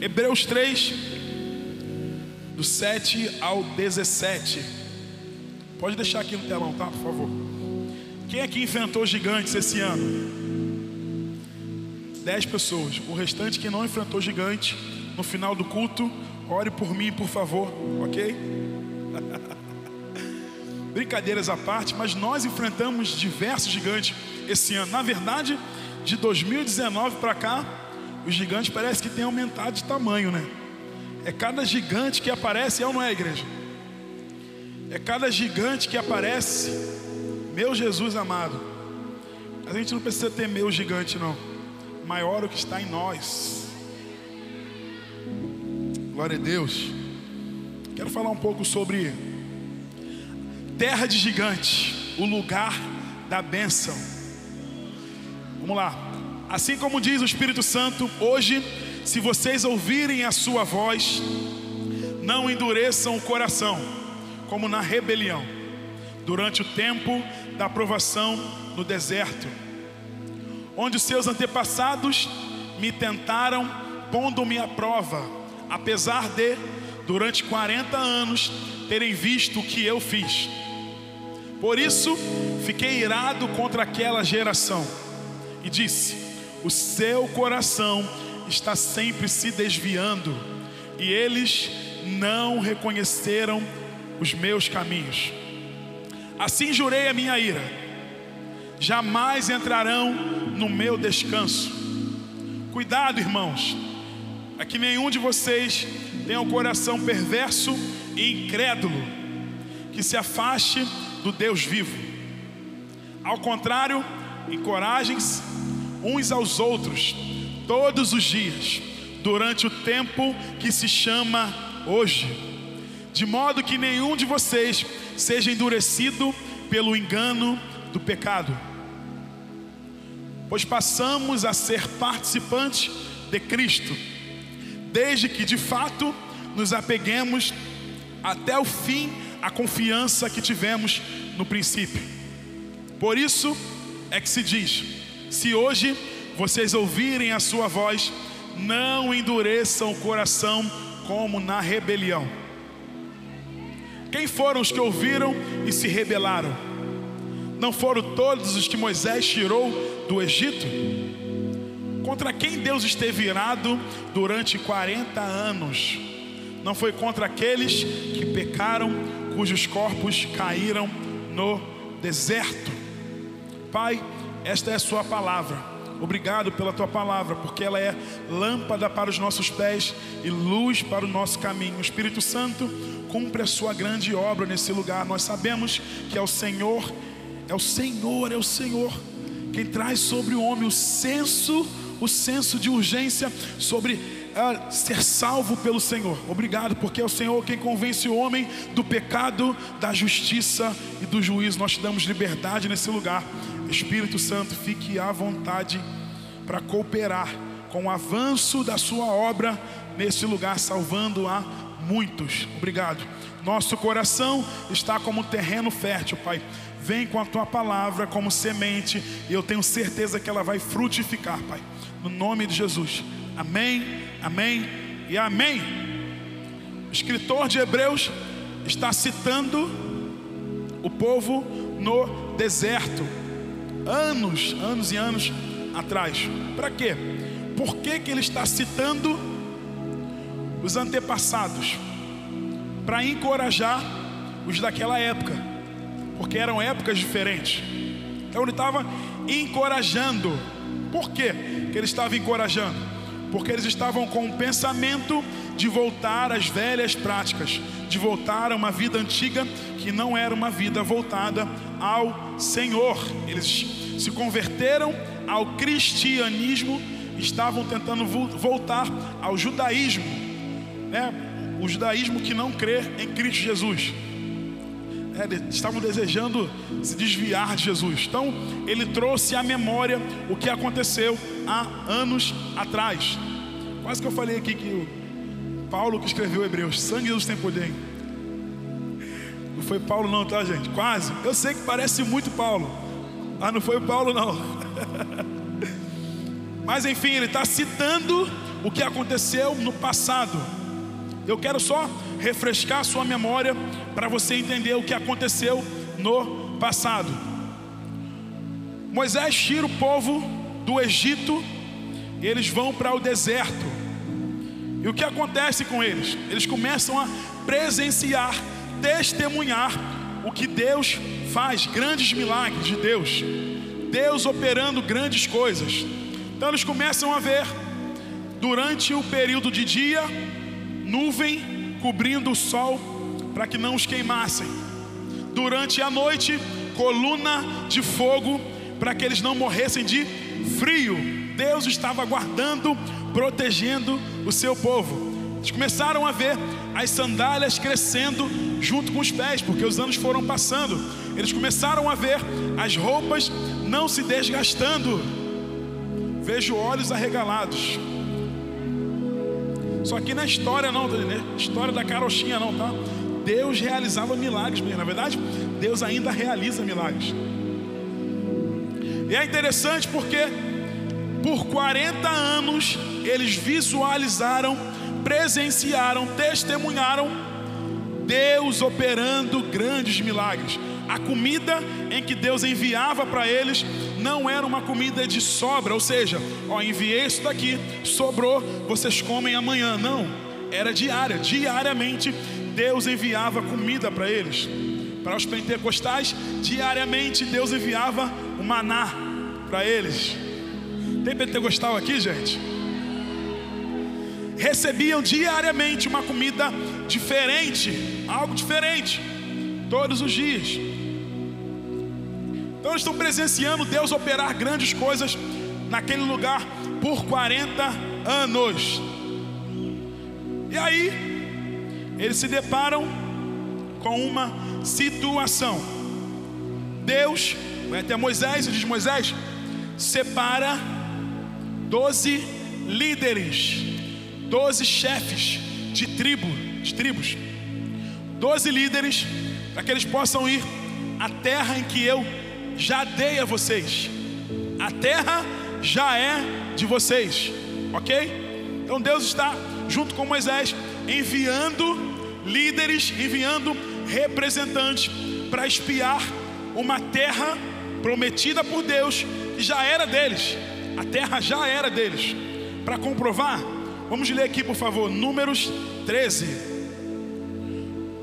Hebreus 3, do 7 ao 17. Pode deixar aqui no telão, tá? Por favor. Quem aqui enfrentou gigantes esse ano? Dez pessoas. O restante que não enfrentou gigante, no final do culto, ore por mim, por favor, ok? Brincadeiras à parte, mas nós enfrentamos diversos gigantes esse ano. Na verdade, de 2019 para cá, os gigantes parece que têm aumentado de tamanho, né? É cada gigante que aparece, é ou não é, igreja? É cada gigante que aparece, meu Jesus amado. A gente não precisa temer o gigante, não. Maior o que está em nós. Glória a Deus. Quero falar um pouco sobre terra de gigante, o lugar da bênção. Vamos lá. Assim como diz o Espírito Santo, hoje, se vocês ouvirem a sua voz, não endureçam o coração, como na rebelião, durante o tempo da aprovação no deserto, onde seus antepassados me tentaram, pondo-me à prova, apesar de, durante 40 anos, terem visto o que eu fiz. Por isso, fiquei irado contra aquela geração e disse: o seu coração está sempre se desviando e eles não reconheceram os meus caminhos. Assim jurei a minha ira, jamais entrarão no meu descanso. Cuidado, irmãos, é que nenhum de vocês tenha um coração perverso e incrédulo, que se afaste do Deus vivo. Ao contrário, encorajem-se uns aos outros todos os dias, durante o tempo que se chama hoje, de modo que nenhum de vocês seja endurecido pelo engano do pecado. Pois passamos a ser participantes de Cristo, desde que de fato nos apeguemos até o fim à confiança que tivemos no princípio. Por isso é que se diz: se hoje vocês ouvirem a sua voz, não endureçam o coração como na rebelião. Quem foram os que ouviram e se rebelaram? Não foram todos os que Moisés tirou do Egito? Contra quem Deus esteve irado durante 40 anos? Não foi contra aqueles que pecaram, cujos corpos caíram no deserto. Pai, esta é a Sua palavra. Obrigado pela tua palavra, porque ela é lâmpada para os nossos pés e luz para o nosso caminho. O Espírito Santo cumpre a sua grande obra nesse lugar. Nós sabemos que é o Senhor, é o Senhor, é o Senhor quem traz sobre o homem o senso, o senso de urgência sobre uh, ser salvo pelo Senhor. Obrigado, porque é o Senhor quem convence o homem do pecado, da justiça e do juízo. Nós te damos liberdade nesse lugar. Espírito Santo, fique à vontade para cooperar com o avanço da sua obra nesse lugar, salvando a muitos. Obrigado. Nosso coração está como terreno fértil, Pai. Vem com a tua palavra como semente, e eu tenho certeza que ela vai frutificar, Pai. No nome de Jesus. Amém, amém e amém. O escritor de Hebreus está citando o povo no deserto anos, anos e anos atrás. Para quê? Por que, que ele está citando os antepassados? Para encorajar os daquela época, porque eram épocas diferentes. Então ele estava encorajando. Por quê que ele estava encorajando? Porque eles estavam com o pensamento de voltar às velhas práticas, de voltar a uma vida antiga que não era uma vida voltada ao Senhor. Eles se converteram ao cristianismo, estavam tentando voltar ao judaísmo, né? o judaísmo que não crê em Cristo Jesus. É, estavam desejando se desviar de Jesus. Então, ele trouxe à memória o que aconteceu há anos atrás. Quase que eu falei aqui que o Paulo que escreveu Hebreus, sangue Jesus tem poder. Não foi Paulo, não, tá, gente? Quase. Eu sei que parece muito Paulo. Ah, não foi o Paulo, não. Mas enfim, ele está citando o que aconteceu no passado. Eu quero só refrescar a sua memória para você entender o que aconteceu no passado. Moisés tira o povo do Egito e eles vão para o deserto. E o que acontece com eles? Eles começam a presenciar, testemunhar o que Deus faz, grandes milagres de Deus. Deus operando grandes coisas. Então eles começam a ver, durante o período de dia, nuvem cobrindo o sol para que não os queimassem. Durante a noite, coluna de fogo para que eles não morressem de frio. Deus estava guardando, protegendo o seu povo. Eles começaram a ver as sandálias crescendo junto com os pés, porque os anos foram passando. Eles começaram a ver as roupas não se desgastando. Vejo olhos arregalados. Só que na história não, né? História da carochinha não, tá? Deus realizava milagres mesmo. Na verdade, Deus ainda realiza milagres. E é interessante porque por 40 anos eles visualizaram, presenciaram, testemunharam Deus operando grandes milagres. A comida em que Deus enviava para eles não era uma comida de sobra, ou seja, ó, enviei isso daqui, sobrou, vocês comem amanhã. Não, era diária, diariamente Deus enviava comida para eles. Para os pentecostais, diariamente Deus enviava o maná para eles. Tem pentecostal aqui, gente? Recebiam diariamente uma comida diferente, algo diferente, todos os dias. Então eles estão presenciando Deus operar grandes coisas naquele lugar por 40 anos. E aí, eles se deparam com uma situação. Deus vai até Moisés e diz: Moisés, separa doze líderes, doze chefes de tribo, de tribos, doze líderes, para que eles possam ir à terra em que eu já dei a vocês. A terra já é de vocês, ok? Então Deus está junto com Moisés enviando líderes, enviando representantes para espiar uma terra prometida por Deus que já era deles. A terra já era deles. Para comprovar, vamos ler aqui, por favor, Números 13.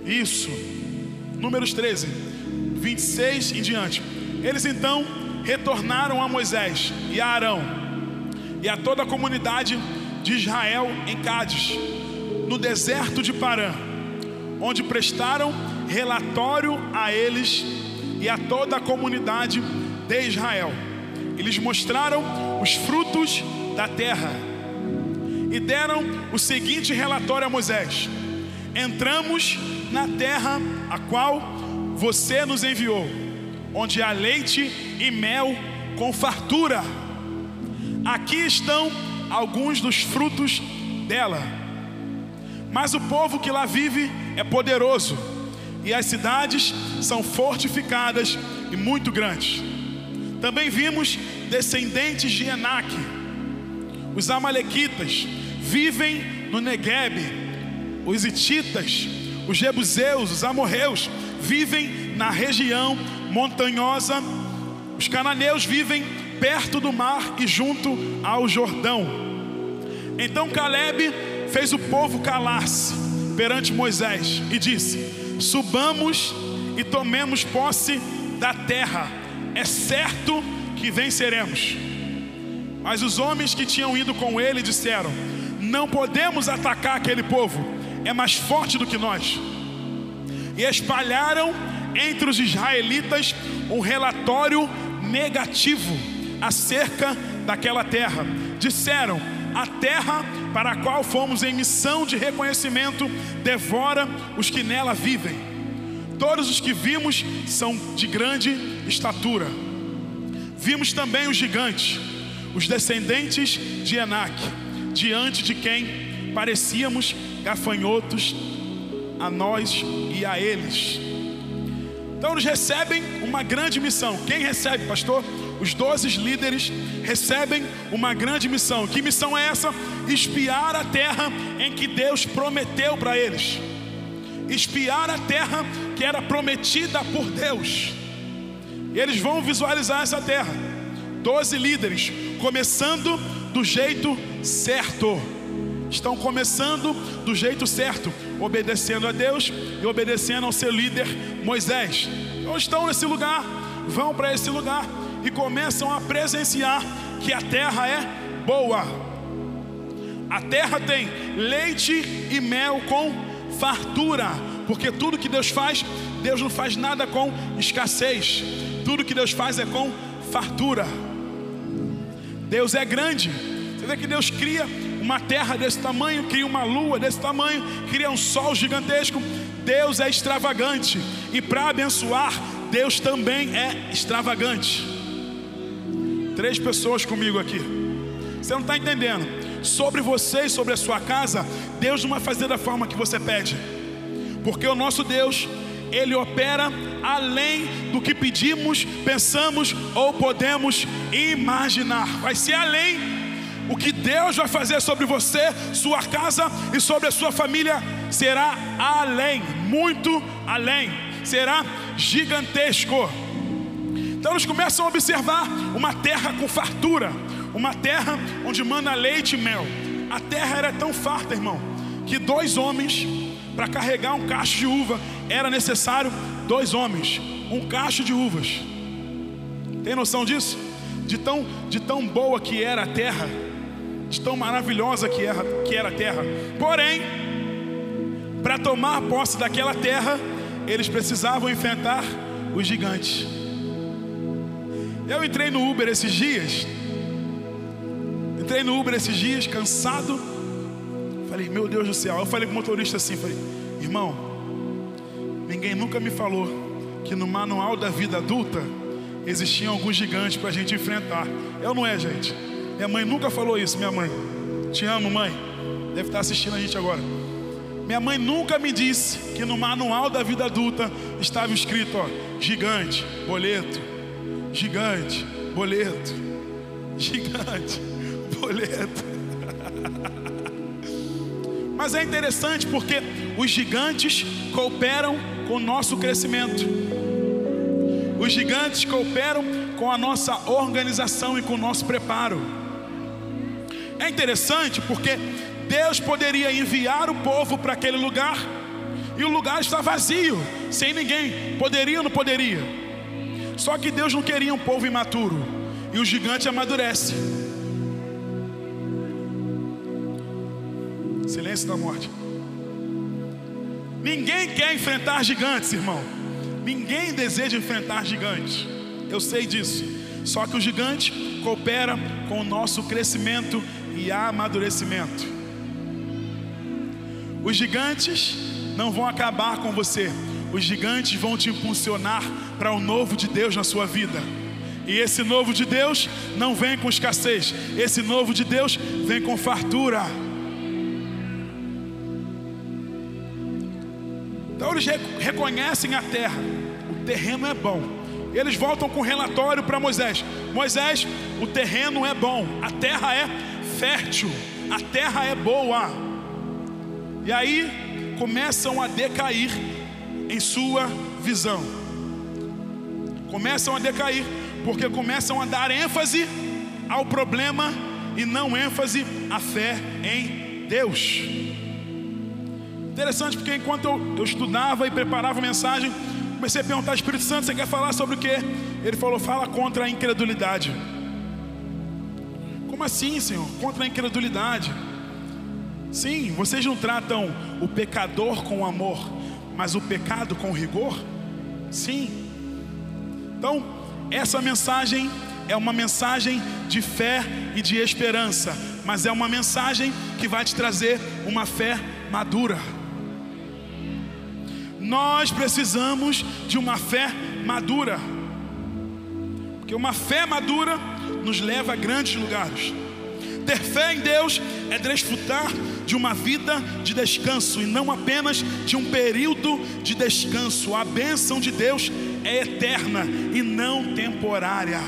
Isso. Números 13, 26 em diante. Eles então retornaram a Moisés e a Arão e a toda a comunidade de Israel em Cádiz, no deserto de Parã, onde prestaram relatório a eles e a toda a comunidade de Israel. Eles mostraram os frutos da terra e deram o seguinte relatório a Moisés: Entramos na terra a qual você nos enviou onde há leite e mel com fartura. Aqui estão alguns dos frutos dela. Mas o povo que lá vive é poderoso, e as cidades são fortificadas e muito grandes. Também vimos descendentes de Enac. Os amalequitas vivem no Negueb. Os ititas, os jebuseus, os amorreus vivem na região montanhosa. Os cananeus vivem perto do mar e junto ao Jordão. Então Caleb fez o povo calar-se perante Moisés e disse: Subamos e tomemos posse da terra, é certo que venceremos. Mas os homens que tinham ido com ele disseram: Não podemos atacar aquele povo, é mais forte do que nós. E espalharam entre os israelitas um relatório negativo acerca daquela terra. Disseram: a terra para a qual fomos em missão de reconhecimento devora os que nela vivem. Todos os que vimos são de grande estatura. Vimos também os gigantes, os descendentes de Enac, diante de quem parecíamos gafanhotos a nós e a eles. Então eles recebem uma grande missão. Quem recebe, pastor? os doze líderes recebem uma grande missão. Que missão é essa? Espiar a terra em que Deus prometeu para eles. Espiar a terra que era prometida por Deus. Eles vão visualizar essa terra. Doze líderes, começando do jeito certo. Estão começando do jeito certo, obedecendo a Deus e obedecendo ao seu líder Moisés. Então estão nesse lugar, vão para esse lugar e começam a presenciar que a terra é boa. A terra tem leite e mel com fartura, porque tudo que Deus faz, Deus não faz nada com escassez. Tudo que Deus faz é com fartura. Deus é grande. Você vê que Deus cria uma terra desse tamanho, cria uma lua desse tamanho, cria um sol gigantesco. Deus é extravagante e para abençoar, Deus também é extravagante. Três pessoas comigo aqui. Você não está entendendo. Sobre você e sobre a sua casa, Deus não vai fazer da forma que você pede. Porque o nosso Deus, Ele opera além do que pedimos, pensamos ou podemos imaginar. Vai ser além. O que Deus vai fazer sobre você, sua casa e sobre a sua família será além, muito além, será gigantesco. Então eles começam a observar uma terra com fartura, uma terra onde manda leite e mel. A terra era tão farta, irmão, que dois homens, para carregar um cacho de uva, era necessário dois homens, um cacho de uvas. Tem noção disso? De tão, de tão boa que era a terra, de tão maravilhosa que era, que era a terra. Porém, para tomar posse daquela terra, eles precisavam enfrentar os gigantes. Eu entrei no Uber esses dias. Entrei no Uber esses dias, cansado. Falei, meu Deus do céu. Eu falei com o motorista assim: falei, irmão, ninguém nunca me falou que no manual da vida adulta existiam alguns gigantes para a gente enfrentar. Eu não é, gente. Minha mãe nunca falou isso, minha mãe. Te amo, mãe. Deve estar assistindo a gente agora. Minha mãe nunca me disse que no manual da vida adulta estava escrito, ó, gigante, boleto, Gigante, boleto. Gigante, boleto. Mas é interessante porque os gigantes cooperam com o nosso crescimento. Os gigantes cooperam com a nossa organização e com o nosso preparo. É interessante porque Deus poderia enviar o povo para aquele lugar e o lugar está vazio, sem ninguém. Poderia ou não poderia? Só que Deus não queria um povo imaturo. E o gigante amadurece. Silêncio da morte. Ninguém quer enfrentar gigantes, irmão. Ninguém deseja enfrentar gigantes. Eu sei disso. Só que o gigante coopera com o nosso crescimento e amadurecimento. Os gigantes não vão acabar com você. Os gigantes vão te impulsionar para o novo de Deus na sua vida. E esse novo de Deus não vem com escassez, esse novo de Deus vem com fartura. Então eles reconhecem a terra, o terreno é bom. Eles voltam com relatório para Moisés: Moisés, o terreno é bom, a terra é fértil, a terra é boa. E aí começam a decair em sua visão começam a decair, porque começam a dar ênfase ao problema e não ênfase à fé em Deus. Interessante, porque enquanto eu, eu estudava e preparava a mensagem, comecei a perguntar ao Espírito Santo: você quer falar sobre o que? Ele falou: fala contra a incredulidade. Assim, Senhor? Contra a incredulidade. Sim, vocês não tratam o pecador com amor, mas o pecado com rigor? Sim. Então, essa mensagem é uma mensagem de fé e de esperança, mas é uma mensagem que vai te trazer uma fé madura. Nós precisamos de uma fé madura, porque uma fé madura nos leva a grandes lugares. Ter fé em Deus é desfrutar de uma vida de descanso e não apenas de um período de descanso. A bênção de Deus é eterna e não temporária.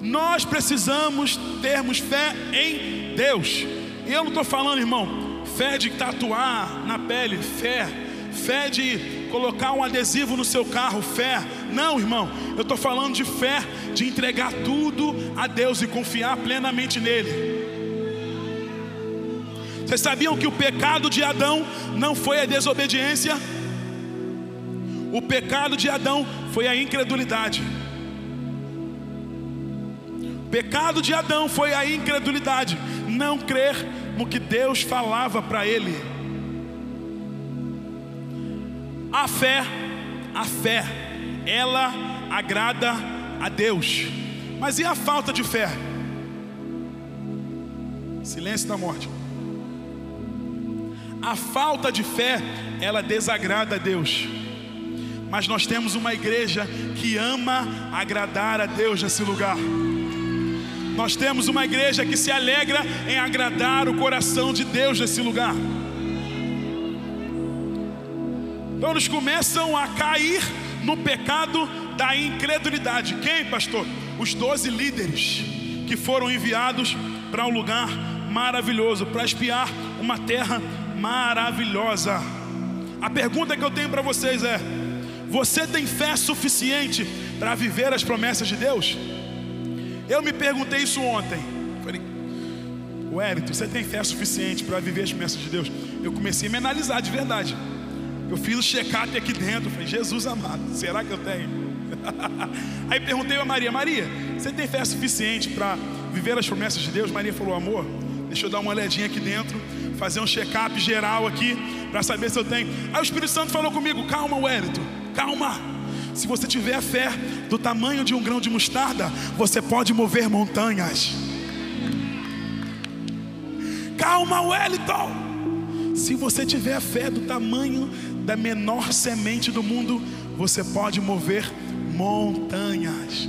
Nós precisamos termos fé em Deus. E eu não estou falando, irmão, fé de tatuar na pele, fé, fé de colocar um adesivo no seu carro, fé. Não, irmão, eu estou falando de fé, de entregar tudo a Deus e confiar plenamente nele. Vocês sabiam que o pecado de Adão não foi a desobediência? O pecado de Adão foi a incredulidade. O pecado de Adão foi a incredulidade, não crer no que Deus falava para ele. A fé, a fé, ela agrada a Deus. Mas e a falta de fé? Silêncio da morte. A falta de fé, ela desagrada a Deus. Mas nós temos uma igreja que ama agradar a Deus nesse lugar. Nós temos uma igreja que se alegra em agradar o coração de Deus nesse lugar. Então eles começam a cair no pecado da incredulidade. Quem, pastor? Os doze líderes que foram enviados para um lugar maravilhoso, para espiar uma terra maravilhosa. A pergunta que eu tenho para vocês é: você tem fé suficiente para viver as promessas de Deus? Eu me perguntei isso ontem. Falei, Wellington, você tem fé suficiente para viver as promessas de Deus? Eu comecei a me analisar de verdade. Eu fiz o check-up aqui dentro. Falei, Jesus amado, será que eu tenho? Aí perguntei a Maria: Maria, você tem fé suficiente para viver as promessas de Deus? Maria falou: Amor, deixa eu dar uma olhadinha aqui dentro, fazer um check-up geral aqui, para saber se eu tenho. Aí o Espírito Santo falou comigo: Calma, Wellington, calma. Se você tiver a fé do tamanho de um grão de mostarda, você pode mover montanhas. Calma, Wellington. Se você tiver a fé do tamanho da menor semente do mundo, você pode mover montanhas.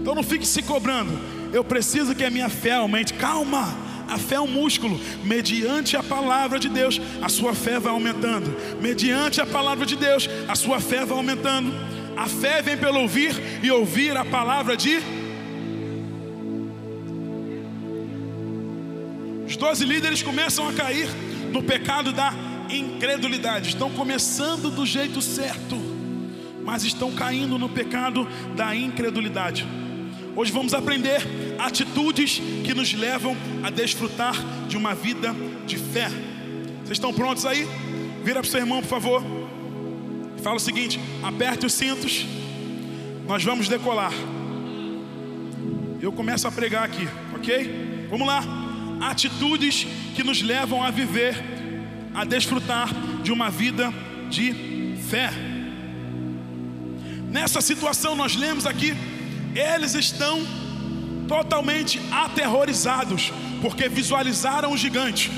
Então não fique se cobrando. Eu preciso que a minha fé aumente. Calma. A fé é um músculo. Mediante a palavra de Deus, a sua fé vai aumentando. Mediante a palavra de Deus, a sua fé vai aumentando. A fé vem pelo ouvir e ouvir a palavra de. Os doze líderes começam a cair no pecado da incredulidade. Estão começando do jeito certo, mas estão caindo no pecado da incredulidade. Hoje vamos aprender atitudes que nos levam a desfrutar de uma vida de fé. Vocês estão prontos aí? Vira para o seu irmão, por favor. Fala o seguinte: aperte os cintos, nós vamos decolar. Eu começo a pregar aqui, ok? Vamos lá. Atitudes que nos levam a viver, a desfrutar de uma vida de fé. Nessa situação, nós lemos aqui, eles estão totalmente aterrorizados, porque visualizaram o gigante.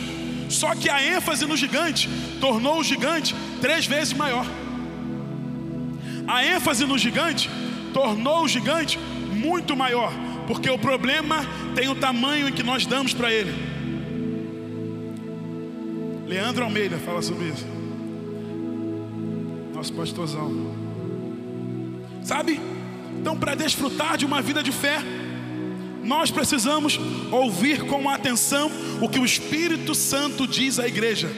Só que a ênfase no gigante tornou o gigante três vezes maior. A ênfase no gigante tornou o gigante muito maior, porque o problema tem o tamanho em que nós damos para ele. Leandro Almeida fala sobre isso. Nosso pastorzão. Sabe? Então, para desfrutar de uma vida de fé, nós precisamos ouvir com atenção o que o Espírito Santo diz à igreja.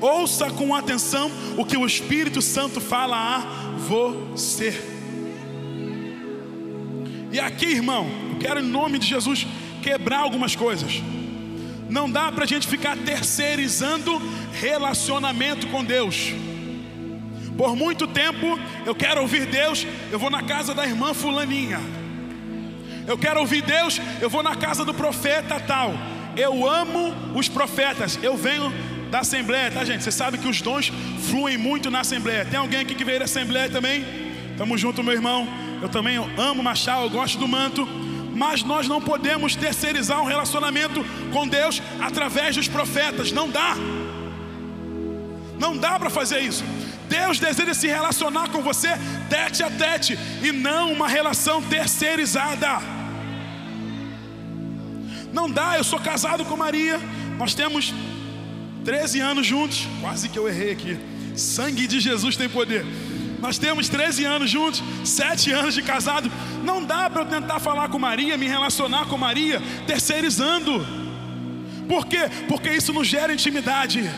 Ouça com atenção o que o Espírito Santo fala a você. E aqui, irmão, eu quero em nome de Jesus quebrar algumas coisas. Não dá para a gente ficar terceirizando relacionamento com Deus. Por muito tempo eu quero ouvir Deus, eu vou na casa da irmã Fulaninha. Eu quero ouvir Deus, eu vou na casa do profeta tal. Eu amo os profetas, eu venho da Assembleia, tá gente? Você sabe que os dons fluem muito na Assembleia. Tem alguém aqui que veio da Assembleia também? Tamo junto, meu irmão. Eu também amo Machado, eu gosto do manto. Mas nós não podemos terceirizar um relacionamento com Deus através dos profetas. Não dá. Não dá para fazer isso. Deus deseja se relacionar com você tete a tete e não uma relação terceirizada. Não dá, eu sou casado com Maria, nós temos 13 anos juntos, quase que eu errei aqui. Sangue de Jesus tem poder. Nós temos 13 anos juntos, 7 anos de casado. Não dá para eu tentar falar com Maria, me relacionar com Maria, terceirizando. Por quê? Porque isso não gera intimidade.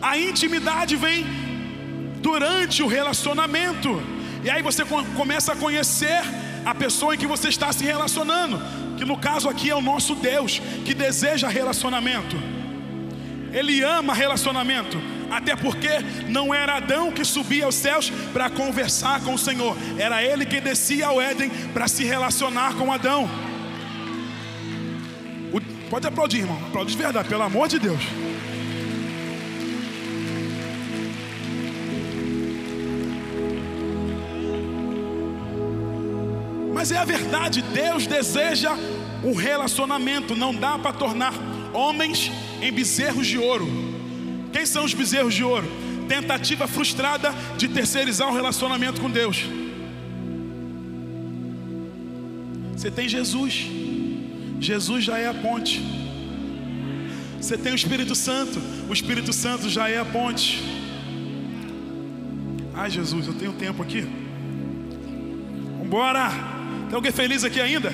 A intimidade vem durante o relacionamento. E aí você começa a conhecer a pessoa em que você está se relacionando, que no caso aqui é o nosso Deus, que deseja relacionamento. Ele ama relacionamento, até porque não era Adão que subia aos céus para conversar com o Senhor, era ele que descia ao Éden para se relacionar com Adão. O, pode aplaudir, irmão, aplaudir de verdade, pelo amor de Deus. Mas é a verdade, Deus deseja um relacionamento, não dá para tornar homens em bezerros de ouro. Quem são os bezerros de ouro? Tentativa frustrada de terceirizar um relacionamento com Deus. Você tem Jesus, Jesus já é a ponte. Você tem o Espírito Santo, o Espírito Santo já é a ponte. Ai Jesus, eu tenho tempo aqui. Vambora! Tem alguém feliz aqui ainda?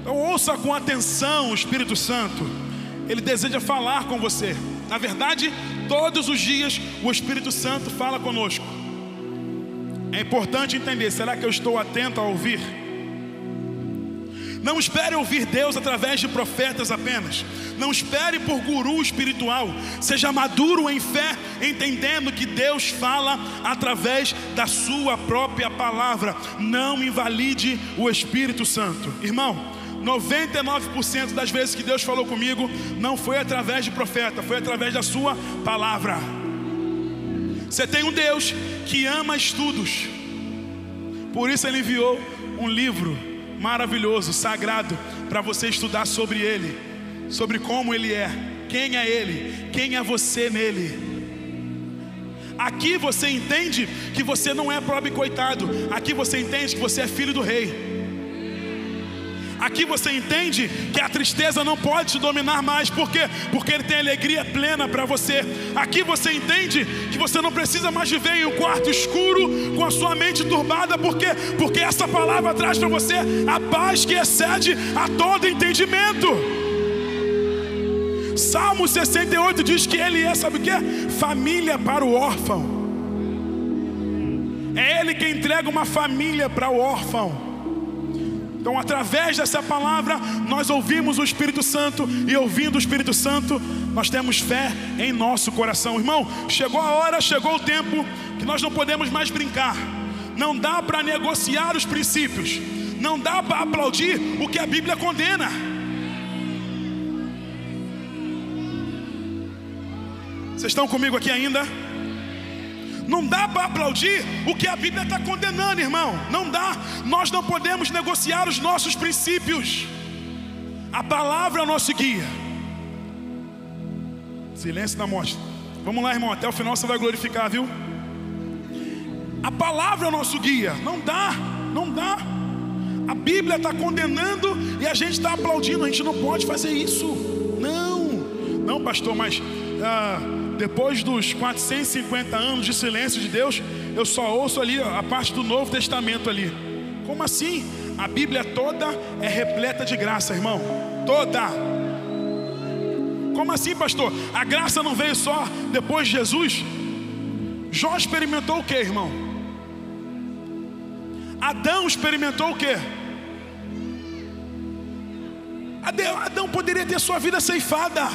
Então ouça com atenção o Espírito Santo. Ele deseja falar com você. Na verdade, todos os dias o Espírito Santo fala conosco. É importante entender: será que eu estou atento a ouvir? Não espere ouvir Deus através de profetas apenas. Não espere por guru espiritual. Seja maduro em fé, entendendo que Deus fala através da sua própria palavra. Não invalide o Espírito Santo. Irmão, 99% das vezes que Deus falou comigo não foi através de profeta, foi através da sua palavra. Você tem um Deus que ama estudos. Por isso ele enviou um livro maravilhoso, sagrado, para você estudar sobre Ele, sobre como Ele é, quem é Ele, quem é você nele. Aqui você entende que você não é pobre coitado, aqui você entende que você é filho do Rei. Aqui você entende que a tristeza não pode te dominar mais, por quê? Porque Ele tem alegria plena para você. Aqui você entende que você não precisa mais viver em um quarto escuro com a sua mente turbada, por quê? Porque essa palavra traz para você a paz que excede a todo entendimento. Salmo 68 diz que Ele é, sabe o que? Família para o órfão. É Ele que entrega uma família para o órfão. Então, através dessa palavra, nós ouvimos o Espírito Santo e ouvindo o Espírito Santo, nós temos fé em nosso coração. Irmão, chegou a hora, chegou o tempo que nós não podemos mais brincar. Não dá para negociar os princípios. Não dá para aplaudir o que a Bíblia condena. Vocês estão comigo aqui ainda? Não dá para aplaudir o que a Bíblia está condenando, irmão. Não dá. Nós não podemos negociar os nossos princípios. A palavra é o nosso guia. Silêncio na mostra. Vamos lá, irmão. Até o final você vai glorificar, viu? A palavra é o nosso guia. Não dá. Não dá. A Bíblia está condenando e a gente está aplaudindo. A gente não pode fazer isso. Não. Não, pastor, mas. Ah, depois dos 450 anos de silêncio de Deus, eu só ouço ali a parte do Novo Testamento ali. Como assim? A Bíblia toda é repleta de graça, irmão. Toda. Como assim, pastor? A graça não veio só depois de Jesus? Jó experimentou o que, irmão? Adão experimentou o que? Adão poderia ter sua vida ceifada,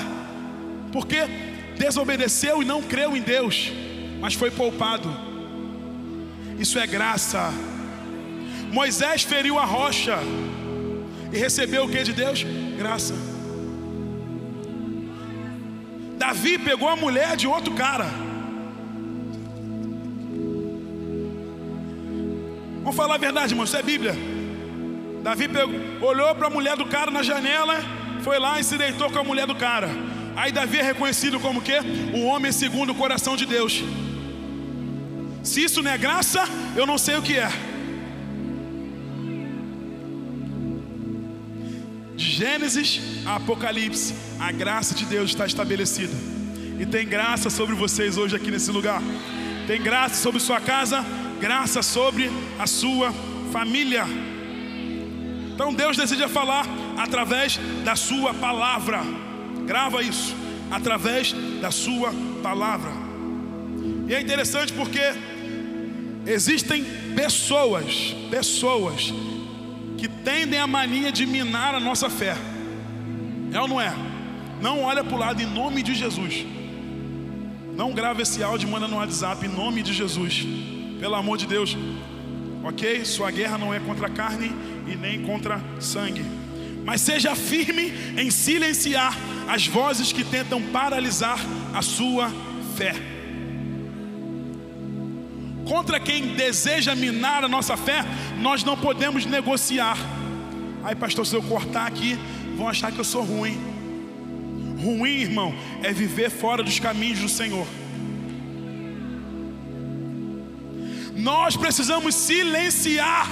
porque desobedeceu e não creu em Deus, mas foi poupado. Isso é graça. Moisés feriu a rocha e recebeu o que de Deus? Graça. Davi pegou a mulher de outro cara. Vamos falar a verdade, irmão, isso é Bíblia. Davi pegou, olhou para a mulher do cara na janela, foi lá e se deitou com a mulher do cara. Aí Davi é reconhecido como que? O homem segundo o coração de Deus. Se isso não é graça, eu não sei o que é. De Gênesis a Apocalipse, a graça de Deus está estabelecida. E tem graça sobre vocês hoje aqui nesse lugar. Tem graça sobre sua casa, graça sobre a sua família. Então Deus deseja falar através da sua palavra. Grava isso, através da sua palavra. E é interessante porque existem pessoas, pessoas que tendem a mania de minar a nossa fé. É ou não é? Não olha para o lado em nome de Jesus. Não grava esse áudio e manda no WhatsApp em nome de Jesus. Pelo amor de Deus. Ok? Sua guerra não é contra a carne e nem contra sangue. Mas seja firme em silenciar as vozes que tentam paralisar a sua fé. Contra quem deseja minar a nossa fé, nós não podemos negociar. Aí, pastor, se eu cortar aqui, vão achar que eu sou ruim. Ruim, irmão, é viver fora dos caminhos do Senhor. Nós precisamos silenciar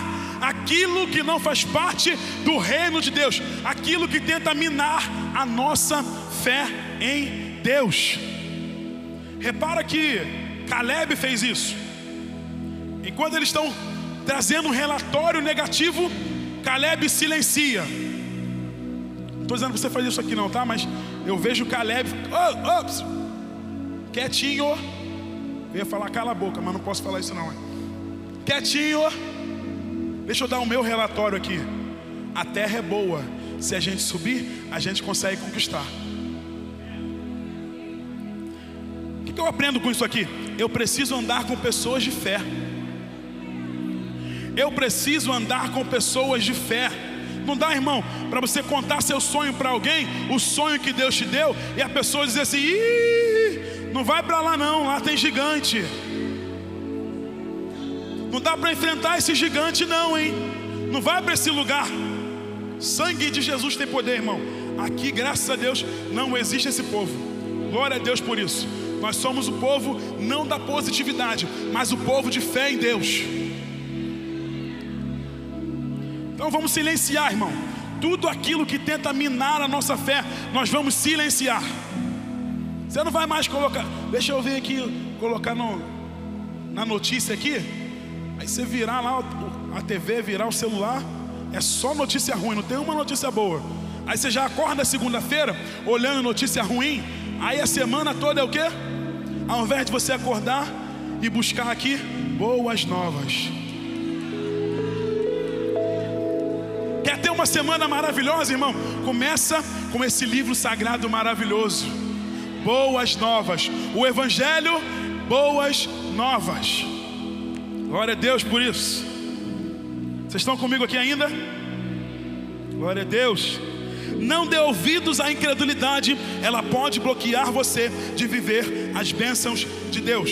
aquilo que não faz parte do reino de Deus, aquilo que tenta minar a nossa fé em Deus. Repara que Caleb fez isso. Enquanto eles estão trazendo um relatório negativo, Caleb silencia. Não estou dizendo que você faz isso aqui não, tá? Mas eu vejo Caleb, oh, ops, quietinho. Eu ia falar cala a boca, mas não posso falar isso não. Quietinho. Deixa eu dar o meu relatório aqui. A terra é boa. Se a gente subir, a gente consegue conquistar. O que eu aprendo com isso aqui? Eu preciso andar com pessoas de fé. Eu preciso andar com pessoas de fé. Não dá, irmão, para você contar seu sonho para alguém, o sonho que Deus te deu, e a pessoa dizer assim: Ih, não vai para lá não, lá tem gigante. Dá para enfrentar esse gigante, não, hein? Não vai para esse lugar. Sangue de Jesus tem poder, irmão. Aqui, graças a Deus, não existe esse povo. Glória a Deus por isso. Nós somos o povo não da positividade, mas o povo de fé em Deus. Então vamos silenciar, irmão. Tudo aquilo que tenta minar a nossa fé, nós vamos silenciar. Você não vai mais colocar. Deixa eu ver aqui, colocar no, na notícia aqui. Aí você virar lá a TV, virar o celular, é só notícia ruim, não tem uma notícia boa. Aí você já acorda segunda-feira olhando notícia ruim. Aí a semana toda é o quê? Ao invés de você acordar e buscar aqui boas novas. Quer ter uma semana maravilhosa, irmão? Começa com esse livro sagrado maravilhoso. Boas novas. O Evangelho, boas novas. Glória a Deus por isso. Vocês estão comigo aqui ainda? Glória a Deus. Não dê ouvidos à incredulidade, ela pode bloquear você de viver as bênçãos de Deus.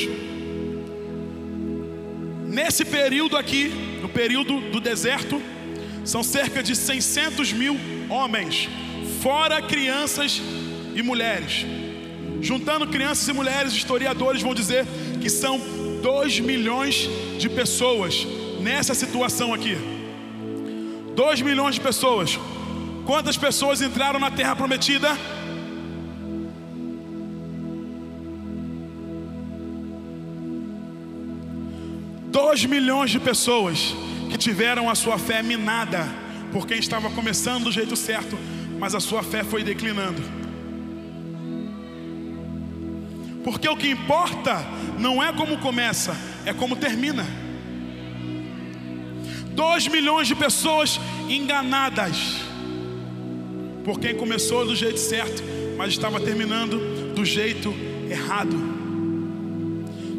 Nesse período aqui, no período do deserto, são cerca de 600 mil homens, fora crianças e mulheres. Juntando crianças e mulheres, historiadores vão dizer que são 2 milhões pessoas nessa situação aqui. 2 milhões de pessoas. Quantas pessoas entraram na terra prometida? Dois milhões de pessoas que tiveram a sua fé minada por quem estava começando do jeito certo, mas a sua fé foi declinando. Porque o que importa não é como começa, é como termina. Dois milhões de pessoas enganadas por quem começou do jeito certo, mas estava terminando do jeito errado.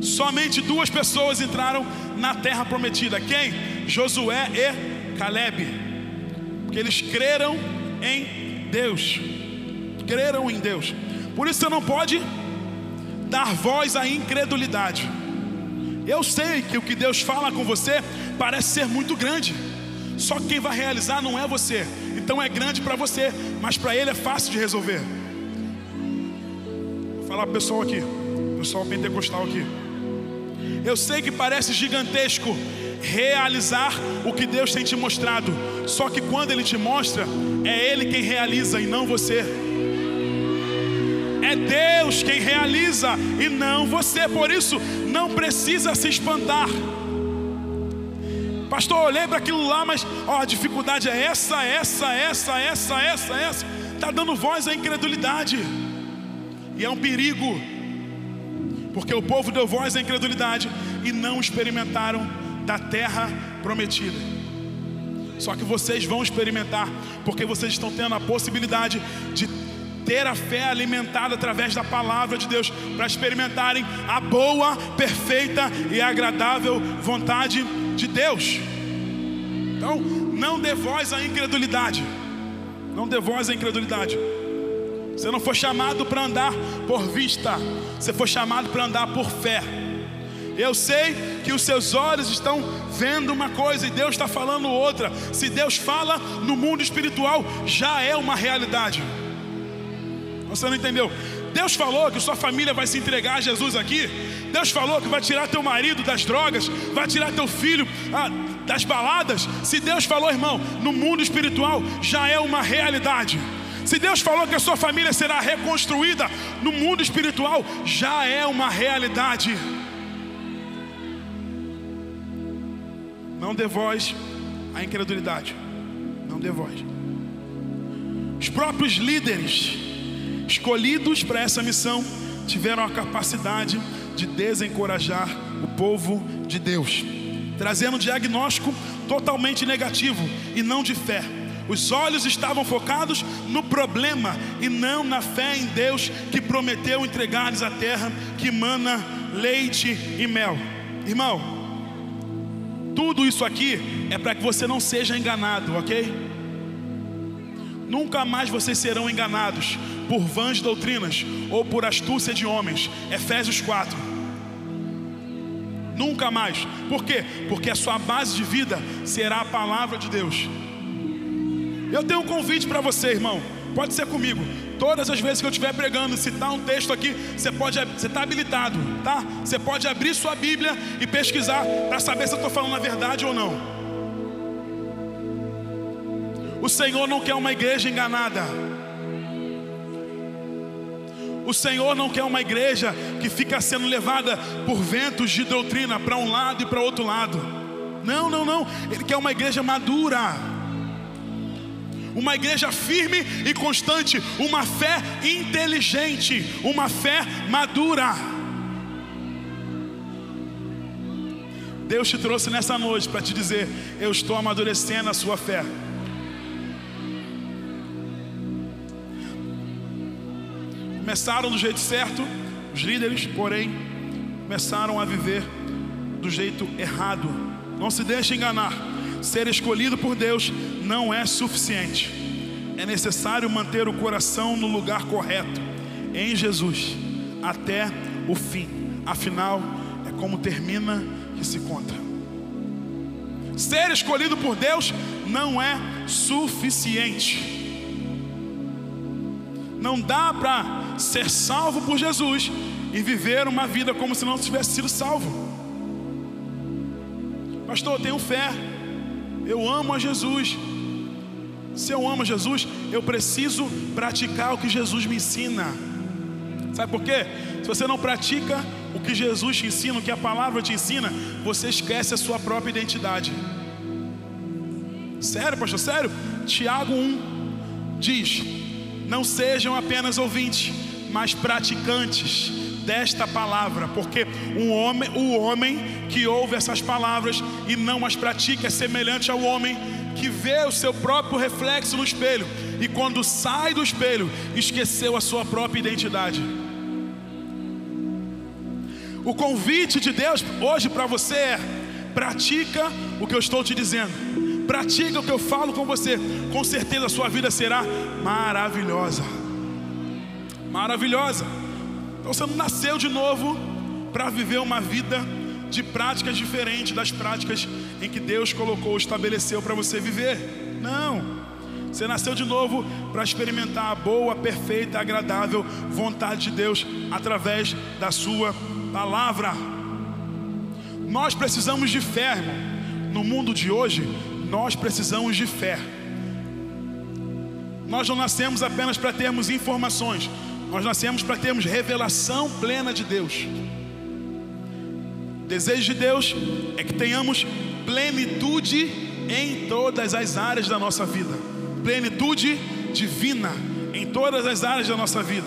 Somente duas pessoas entraram na terra prometida. Quem? Josué e Caleb. Porque eles creram em Deus. Creram em Deus. Por isso você não pode dar voz à incredulidade. Eu sei que o que Deus fala com você parece ser muito grande. Só que quem vai realizar não é você. Então é grande para você, mas para ele é fácil de resolver. Vou falar pro pessoal aqui, pessoal pentecostal aqui. Eu sei que parece gigantesco realizar o que Deus tem te mostrado. Só que quando Ele te mostra, é Ele quem realiza e não você. É Deus quem realiza e não você. Por isso, não precisa se espantar. Pastor, eu olhei para aquilo lá, mas ó, a dificuldade é essa, essa, essa, essa, essa, essa. Está dando voz à incredulidade. E é um perigo. Porque o povo deu voz à incredulidade e não experimentaram da terra prometida. Só que vocês vão experimentar, porque vocês estão tendo a possibilidade de ter a fé alimentada através da palavra de Deus, para experimentarem a boa, perfeita e agradável vontade de Deus. Então, não dê voz à incredulidade. Não dê voz à incredulidade. Você não foi chamado para andar por vista, você foi chamado para andar por fé. Eu sei que os seus olhos estão vendo uma coisa e Deus está falando outra. Se Deus fala no mundo espiritual, já é uma realidade. Você não entendeu? Deus falou que sua família vai se entregar a Jesus aqui. Deus falou que vai tirar teu marido das drogas, vai tirar teu filho ah, das baladas. Se Deus falou, irmão, no mundo espiritual já é uma realidade. Se Deus falou que a sua família será reconstruída no mundo espiritual, já é uma realidade. Não dê voz à incredulidade. Não dê voz. Os próprios líderes escolhidos para essa missão tiveram a capacidade de desencorajar o povo de Deus, trazendo um diagnóstico totalmente negativo e não de fé. Os olhos estavam focados no problema e não na fé em Deus que prometeu entregar-lhes a terra que mana leite e mel. Irmão, tudo isso aqui é para que você não seja enganado, ok? Nunca mais vocês serão enganados por vãs doutrinas ou por astúcia de homens. Efésios 4. Nunca mais. Por quê? Porque a sua base de vida será a palavra de Deus. Eu tenho um convite para você, irmão. Pode ser comigo. Todas as vezes que eu estiver pregando, citar um texto aqui, você pode, você está habilitado, tá? Você pode abrir sua Bíblia e pesquisar para saber se eu estou falando a verdade ou não. O Senhor não quer uma igreja enganada. O Senhor não quer uma igreja que fica sendo levada por ventos de doutrina para um lado e para outro lado. Não, não, não. Ele quer uma igreja madura uma igreja firme e constante, uma fé inteligente, uma fé madura. Deus te trouxe nessa noite para te dizer: Eu estou amadurecendo a sua fé. Começaram do jeito certo, os líderes, porém, começaram a viver do jeito errado. Não se deixe enganar. Ser escolhido por Deus não é suficiente. É necessário manter o coração no lugar correto, em Jesus, até o fim. Afinal, é como termina que se conta. Ser escolhido por Deus não é suficiente. Não dá para ser salvo por Jesus e viver uma vida como se não tivesse sido salvo. Pastor, eu tenho fé. Eu amo a Jesus. Se eu amo a Jesus, eu preciso praticar o que Jesus me ensina. Sabe por quê? Se você não pratica o que Jesus te ensina, o que a palavra te ensina, você esquece a sua própria identidade. Sério, pastor, sério? Tiago 1 diz: Não sejam apenas ouvintes, mas praticantes desta palavra, porque um homem, o homem que ouve essas palavras e não as pratica é semelhante ao homem que vê o seu próprio reflexo no espelho e quando sai do espelho esqueceu a sua própria identidade. O convite de Deus hoje para você é: pratica o que eu estou te dizendo, pratica o que eu falo com você, com certeza a sua vida será maravilhosa. Maravilhosa. Então você não nasceu de novo para viver uma vida de práticas diferentes das práticas em que Deus colocou, estabeleceu para você viver. Não. Você nasceu de novo para experimentar a boa, perfeita, agradável vontade de Deus através da Sua palavra. Nós precisamos de fé, irmão. No mundo de hoje, nós precisamos de fé. Nós não nascemos apenas para termos informações, Nós nascemos para termos revelação plena de Deus. O desejo de Deus é que tenhamos plenitude em todas as áreas da nossa vida. Plenitude divina em todas as áreas da nossa vida.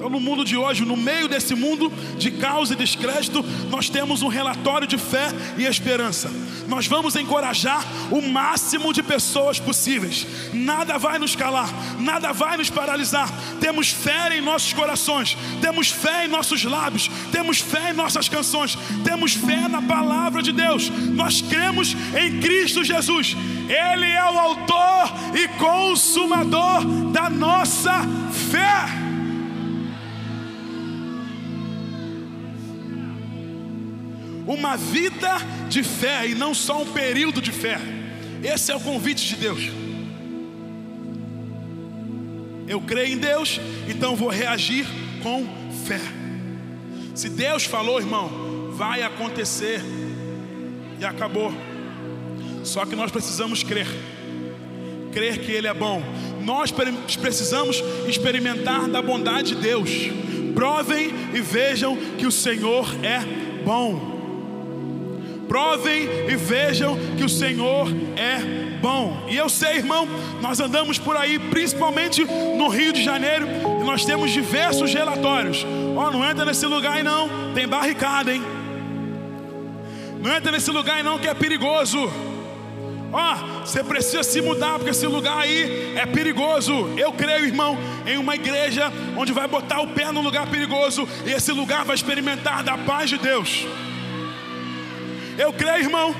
Então, no mundo de hoje, no meio desse mundo de caos e descrédito, nós temos um relatório de fé e esperança. Nós vamos encorajar o máximo de pessoas possíveis. Nada vai nos calar, nada vai nos paralisar. Temos fé em nossos corações, temos fé em nossos lábios, temos fé em nossas canções, temos fé na palavra de Deus. Nós cremos em Cristo Jesus. Ele é o autor e consumador da nossa fé. Uma vida de fé e não só um período de fé. Esse é o convite de Deus. Eu creio em Deus, então vou reagir com fé. Se Deus falou, irmão, vai acontecer e acabou. Só que nós precisamos crer, crer que Ele é bom. Nós precisamos experimentar da bondade de Deus. Provem e vejam que o Senhor é bom provem e vejam que o Senhor é bom. E eu sei, irmão, nós andamos por aí, principalmente no Rio de Janeiro, e nós temos diversos relatórios. Ó, oh, não entra nesse lugar aí não, tem barricada, hein? Não entra nesse lugar aí não que é perigoso. Ó, oh, você precisa se mudar porque esse lugar aí é perigoso. Eu creio, irmão, em uma igreja onde vai botar o pé no lugar perigoso e esse lugar vai experimentar da paz de Deus. Eu creio, irmão,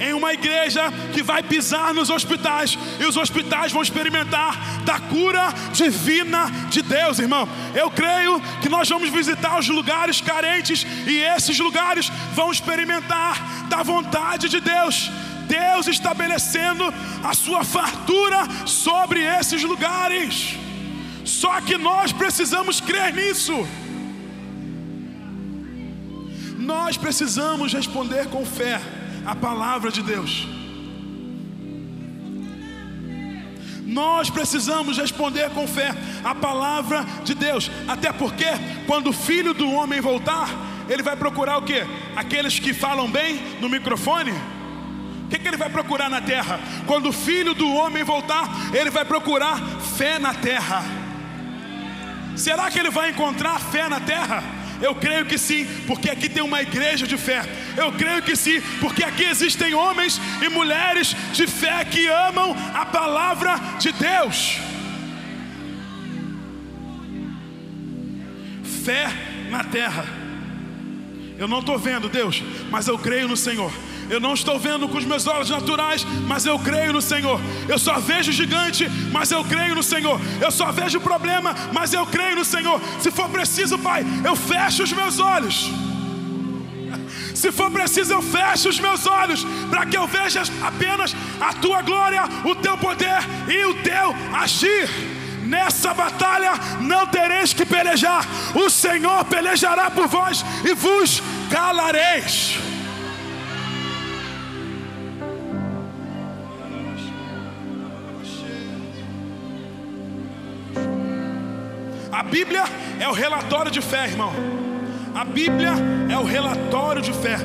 em uma igreja que vai pisar nos hospitais e os hospitais vão experimentar da cura divina de Deus, irmão. Eu creio que nós vamos visitar os lugares carentes e esses lugares vão experimentar da vontade de Deus. Deus estabelecendo a sua fartura sobre esses lugares. Só que nós precisamos crer nisso. Nós precisamos responder com fé a palavra de Deus. Nós precisamos responder com fé a palavra de Deus, até porque quando o filho do homem voltar, ele vai procurar o que? Aqueles que falam bem no microfone? O que, que ele vai procurar na terra? Quando o filho do homem voltar, ele vai procurar fé na terra. Será que ele vai encontrar fé na terra? Eu creio que sim, porque aqui tem uma igreja de fé. Eu creio que sim, porque aqui existem homens e mulheres de fé que amam a palavra de Deus. Fé na terra. Eu não estou vendo Deus, mas eu creio no Senhor. Eu não estou vendo com os meus olhos naturais, mas eu creio no Senhor. Eu só vejo gigante, mas eu creio no Senhor. Eu só vejo problema, mas eu creio no Senhor. Se for preciso, Pai, eu fecho os meus olhos. Se for preciso, eu fecho os meus olhos para que eu veja apenas a tua glória, o teu poder e o teu agir. Nessa batalha não tereis que pelejar, o Senhor pelejará por vós e vos calareis. A Bíblia é o relatório de fé, irmão. A Bíblia é o relatório de fé.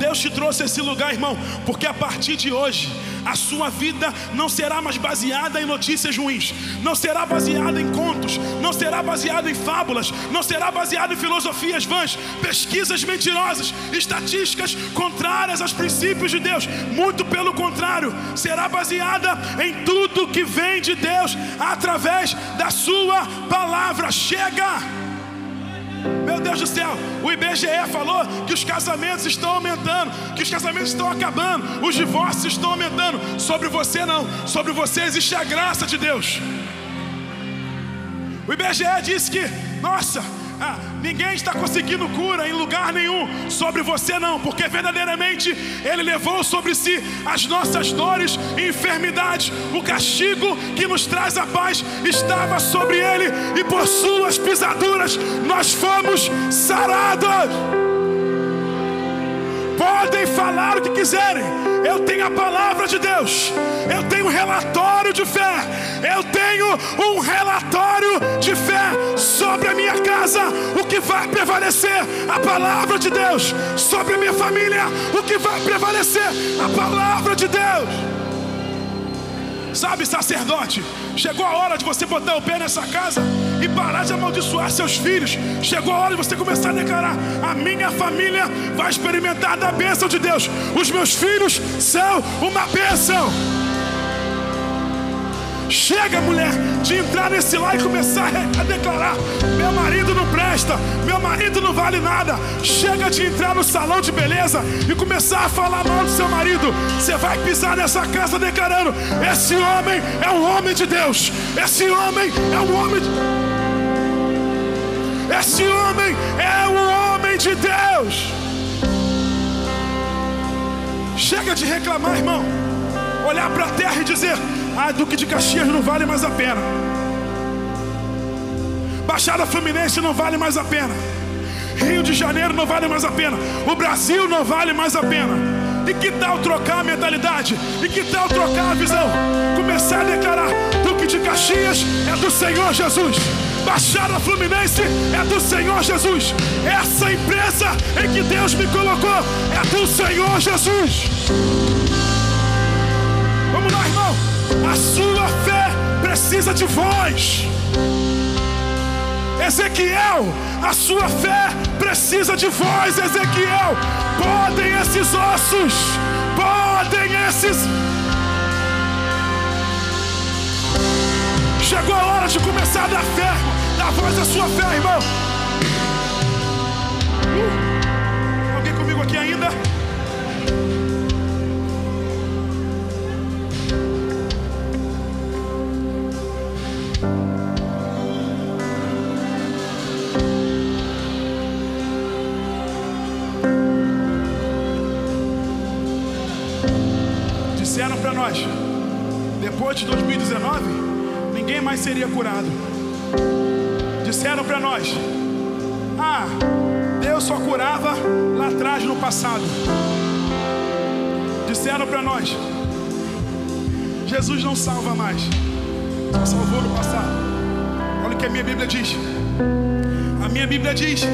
Deus te trouxe esse lugar, irmão, porque a partir de hoje a sua vida não será mais baseada em notícias ruins, não será baseada em contos, não será baseada em fábulas, não será baseada em filosofias vãs, pesquisas mentirosas, estatísticas contrárias aos princípios de Deus. Muito pelo contrário, será baseada em tudo que vem de Deus através da sua palavra. Chega! Deus do céu, o IBGE falou que os casamentos estão aumentando, que os casamentos estão acabando, os divórcios estão aumentando. Sobre você não, sobre você existe a graça de Deus. O IBGE disse que, nossa, ninguém está conseguindo cura em lugar nenhum sobre você, não, porque verdadeiramente Ele levou sobre si as nossas dores e enfermidades. O castigo que nos traz a paz estava sobre Ele, e por Suas pisaduras nós fomos sarados. Podem falar o que quiserem, eu tenho a palavra de Deus, eu tenho um relatório de fé, eu tenho um relatório de fé sobre a minha casa, o que vai prevalecer? A palavra de Deus. Sobre a minha família, o que vai prevalecer? A palavra de Deus. Sabe, sacerdote, chegou a hora de você botar o pé nessa casa e parar de amaldiçoar seus filhos. Chegou a hora de você começar a declarar: a minha família vai experimentar da bênção de Deus. Os meus filhos são uma bênção. Chega, mulher, de entrar nesse lá e começar a declarar: meu marido não presta, meu marido não vale nada. Chega de entrar no salão de beleza e começar a falar mal do seu marido. Você vai pisar nessa casa declarando: esse homem é um homem de Deus, esse homem é um homem de... Esse homem é um homem de Deus. Chega de reclamar, irmão. Olhar para a terra e dizer: ah, Duque de Caxias não vale mais a pena. Baixada Fluminense não vale mais a pena. Rio de Janeiro não vale mais a pena. O Brasil não vale mais a pena. E que tal trocar a mentalidade? E que tal trocar a visão? Começar a declarar: Duque de Caxias é do Senhor Jesus. Baixada Fluminense é do Senhor Jesus. Essa empresa em que Deus me colocou é do Senhor Jesus. A sua fé precisa de voz. Ezequiel, a sua fé precisa de voz, Ezequiel. Podem esses ossos, podem esses. Chegou a hora de começar a dar fé, dar voz à sua fé, irmão. Uh, alguém comigo aqui ainda? Nós: depois de 2019, ninguém mais seria curado. Disseram para nós: ah, Deus só curava lá atrás no passado. Disseram para nós: Jesus não salva mais, só salvou no passado. Olha o que a minha Bíblia diz. A minha Bíblia diz: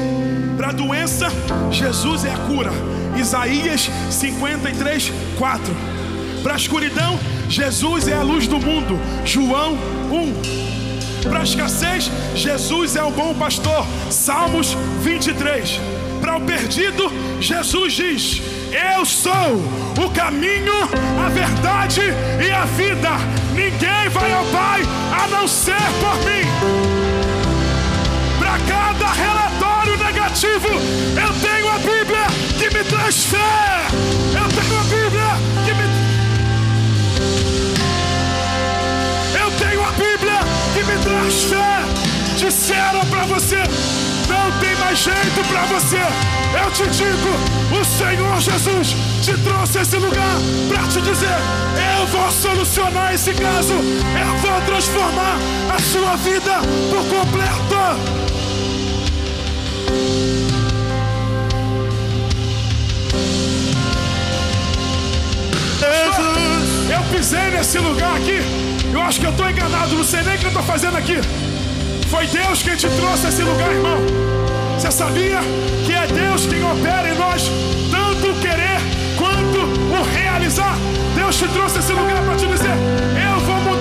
para a doença, Jesus é a cura. Isaías 53, 4. Para a escuridão, Jesus é a luz do mundo. João 1. Para a escassez, Jesus é o bom pastor. Salmos 23. Para o perdido, Jesus diz: Eu sou o caminho, a verdade e a vida. Ninguém vai ao Pai a não ser por mim. Para cada relatório negativo, eu tenho a Bíblia que me traz fé. Disseram para você, não tem mais jeito para você. Eu te digo, o Senhor Jesus te trouxe esse lugar para te dizer: eu vou solucionar esse caso, eu vou transformar a sua vida por completo. Jesus. Eu pisei nesse lugar aqui eu acho que eu estou enganado, não sei nem o que eu estou fazendo aqui. Foi Deus quem te trouxe a esse lugar, irmão. Você sabia que é Deus quem opera em nós, tanto o querer quanto o realizar? Deus te trouxe a esse lugar para te dizer: Eu vou mudar